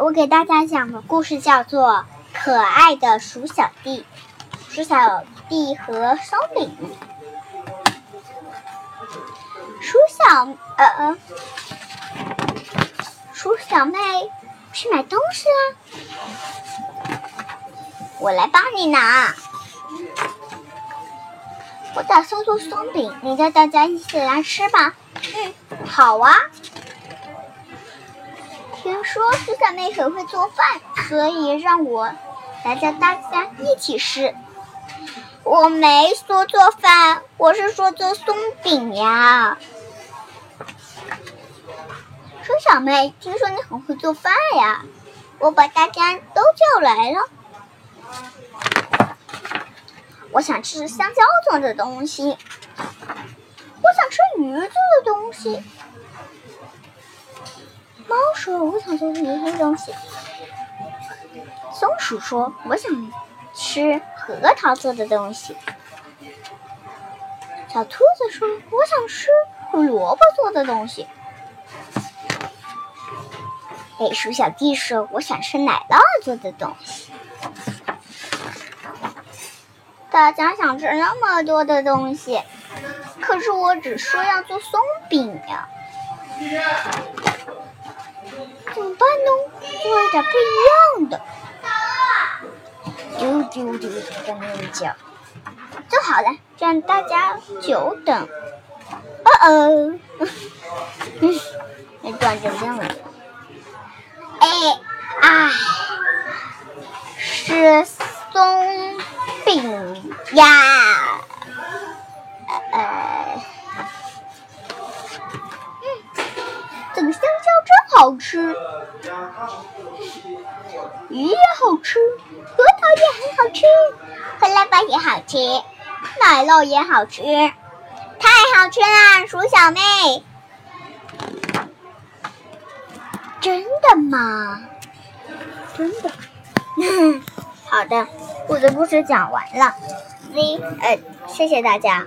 我给大家讲的故事叫做《可爱的鼠小弟》，鼠小弟和松饼。鼠小呃，鼠小妹去买东西啦，我来帮你拿。我打算做松饼，你带大家一起来吃吧。嗯，好啊。说鼠小妹很会做饭，所以让我来教大家一起吃。我没说做饭，我是说做松饼呀。鼠小妹，听说你很会做饭呀，我把大家都叫来了。我想吃香蕉做的东西，我想吃鱼做的东西。猫说：“我想做鱼做的东西。”松鼠说：“我想吃核桃做的东西。”小兔子说：“我想吃胡萝卜做的东西。”哎，鼠小弟说：“我想吃奶酪做的东西。”大家想吃那么多的东西，可是我只说要做松饼呀，做一点不一样的。丢丢丢丢在那里叫，做好了，让大家久等。哦哦，嗯，那段就这样了。哎，哎，是松饼呀，好吃，鱼也好吃，核桃也很好吃，胡萝卜也好吃，奶酪也好吃，太好吃啦，鼠小妹。真的吗？真的。好的，我的故事讲完了。你呃，谢谢大家。